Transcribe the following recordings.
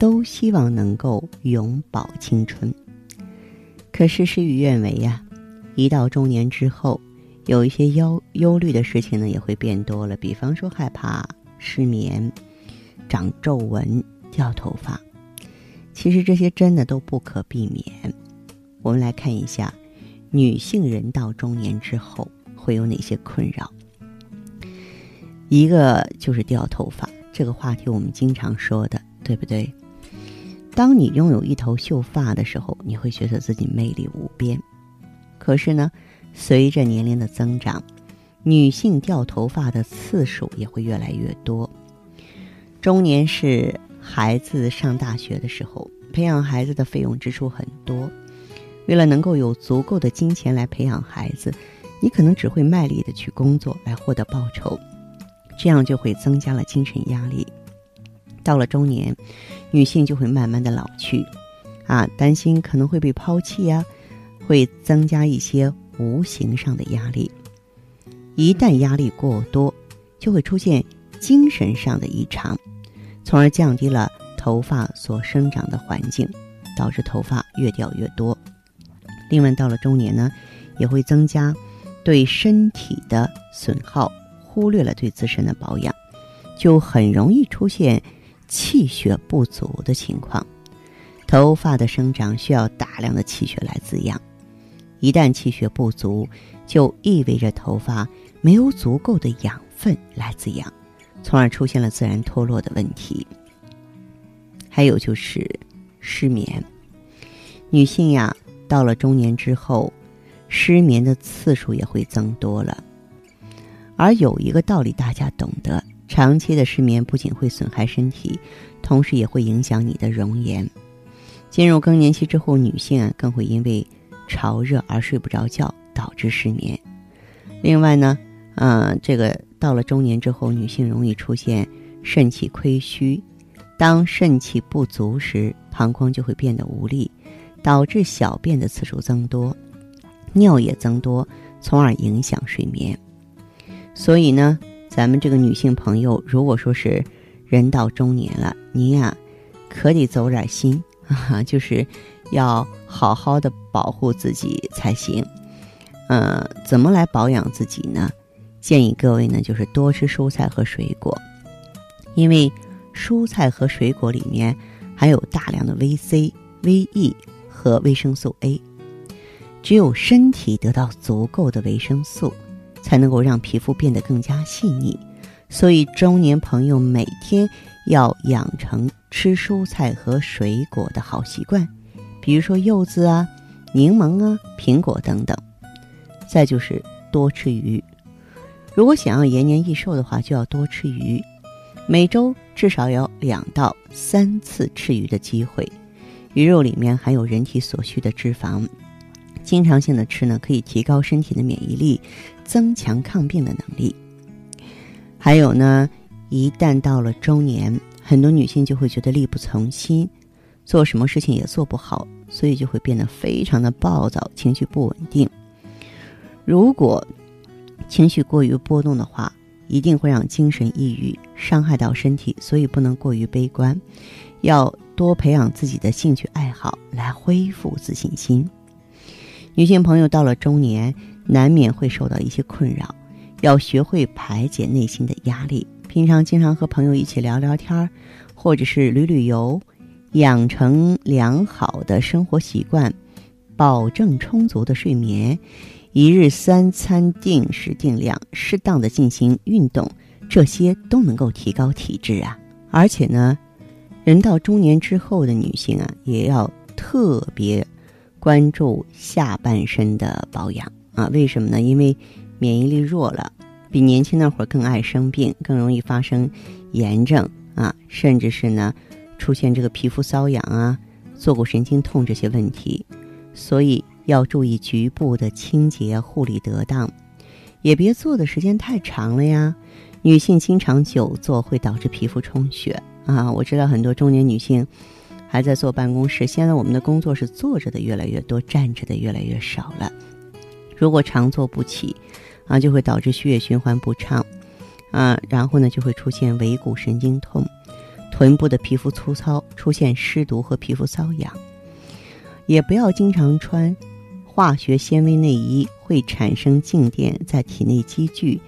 都希望能够永葆青春，可是事与愿违呀。一到中年之后，有一些忧忧虑的事情呢，也会变多了。比方说害怕失眠、长皱纹、掉头发，其实这些真的都不可避免。我们来看一下，女性人到中年之后会有哪些困扰？一个就是掉头发，这个话题我们经常说的，对不对？当你拥有一头秀发的时候，你会觉得自己魅力无边。可是呢，随着年龄的增长，女性掉头发的次数也会越来越多。中年是孩子上大学的时候，培养孩子的费用支出很多。为了能够有足够的金钱来培养孩子，你可能只会卖力的去工作来获得报酬，这样就会增加了精神压力。到了中年，女性就会慢慢的老去，啊，担心可能会被抛弃呀，会增加一些无形上的压力。一旦压力过多，就会出现精神上的异常，从而降低了头发所生长的环境，导致头发越掉越多。另外，到了中年呢，也会增加对身体的损耗，忽略了对自身的保养，就很容易出现。气血不足的情况，头发的生长需要大量的气血来滋养。一旦气血不足，就意味着头发没有足够的养分来滋养，从而出现了自然脱落的问题。还有就是失眠，女性呀，到了中年之后，失眠的次数也会增多了。而有一个道理大家懂得。长期的失眠不仅会损害身体，同时也会影响你的容颜。进入更年期之后，女性啊更会因为潮热而睡不着觉，导致失眠。另外呢，嗯，这个到了中年之后，女性容易出现肾气亏虚。当肾气不足时，膀胱就会变得无力，导致小便的次数增多，尿也增多，从而影响睡眠。所以呢。咱们这个女性朋友，如果说是人到中年了，您呀可得走点心啊，就是要好好的保护自己才行。嗯，怎么来保养自己呢？建议各位呢，就是多吃蔬菜和水果，因为蔬菜和水果里面含有大量的维 C、维 E 和维生素 A。只有身体得到足够的维生素。才能够让皮肤变得更加细腻，所以中年朋友每天要养成吃蔬菜和水果的好习惯，比如说柚子啊、柠檬啊、苹果等等。再就是多吃鱼，如果想要延年益寿的话，就要多吃鱼，每周至少有两到三次吃鱼的机会。鱼肉里面含有人体所需的脂肪。经常性的吃呢，可以提高身体的免疫力，增强抗病的能力。还有呢，一旦到了中年，很多女性就会觉得力不从心，做什么事情也做不好，所以就会变得非常的暴躁，情绪不稳定。如果情绪过于波动的话，一定会让精神抑郁，伤害到身体，所以不能过于悲观，要多培养自己的兴趣爱好，来恢复自信心。女性朋友到了中年，难免会受到一些困扰，要学会排解内心的压力。平常经常和朋友一起聊聊天儿，或者是旅旅游，养成良好的生活习惯，保证充足的睡眠，一日三餐定时定量，适当的进行运动，这些都能够提高体质啊。而且呢，人到中年之后的女性啊，也要特别。关注下半身的保养啊？为什么呢？因为免疫力弱了，比年轻那会儿更爱生病，更容易发生炎症啊，甚至是呢出现这个皮肤瘙痒啊坐骨神经痛这些问题，所以要注意局部的清洁护理得当，也别坐的时间太长了呀。女性经常久坐会导致皮肤充血啊，我知道很多中年女性还在坐办公室，现在我们的工作是坐着的越来越多，站着的越来越少了。如果常坐不起，啊，就会导致血液循环不畅，啊，然后呢就会出现尾骨神经痛。臀部的皮肤粗糙，出现湿毒和皮肤瘙痒，也不要经常穿化学纤维内衣，会产生静电在体内积聚，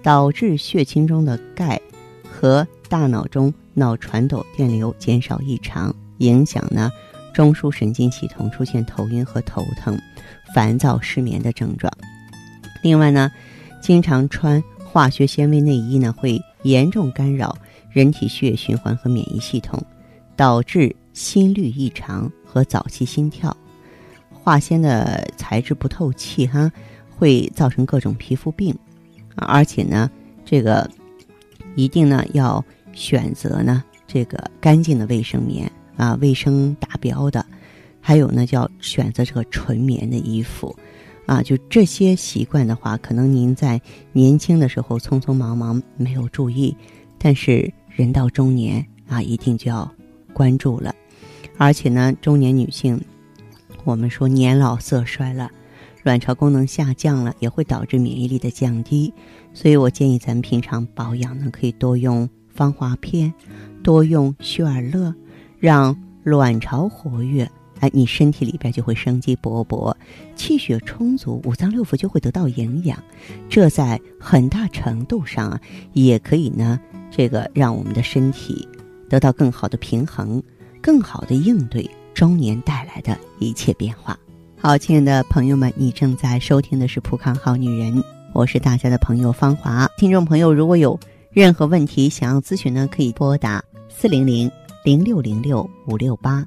导致血清中的钙和大脑中脑传导电流减少异常，影响呢中枢神经系统，出现头晕和头疼、烦躁、失眠的症状。另外呢，经常穿化学纤维内衣呢，会严重干扰。人体血液循环和免疫系统，导致心率异常和早期心跳。化纤的材质不透气，哈，会造成各种皮肤病。而且呢，这个一定呢要选择呢这个干净的卫生棉啊，卫生达标的。还有呢，就要选择这个纯棉的衣服啊。就这些习惯的话，可能您在年轻的时候匆匆忙忙没有注意，但是。人到中年啊，一定就要关注了。而且呢，中年女性，我们说年老色衰了，卵巢功能下降了，也会导致免疫力的降低。所以我建议咱们平常保养呢，可以多用芳华片，多用血尔乐，让卵巢活跃，哎，你身体里边就会生机勃勃，气血充足，五脏六腑就会得到营养。这在很大程度上啊，也可以呢。这个让我们的身体得到更好的平衡，更好的应对中年带来的一切变化。好，亲爱的朋友们，你正在收听的是《普康好女人》，我是大家的朋友芳华。听众朋友，如果有任何问题想要咨询呢，可以拨打四零零零六零六五六八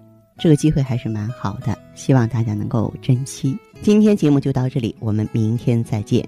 这个机会还是蛮好的，希望大家能够珍惜。今天节目就到这里，我们明天再见。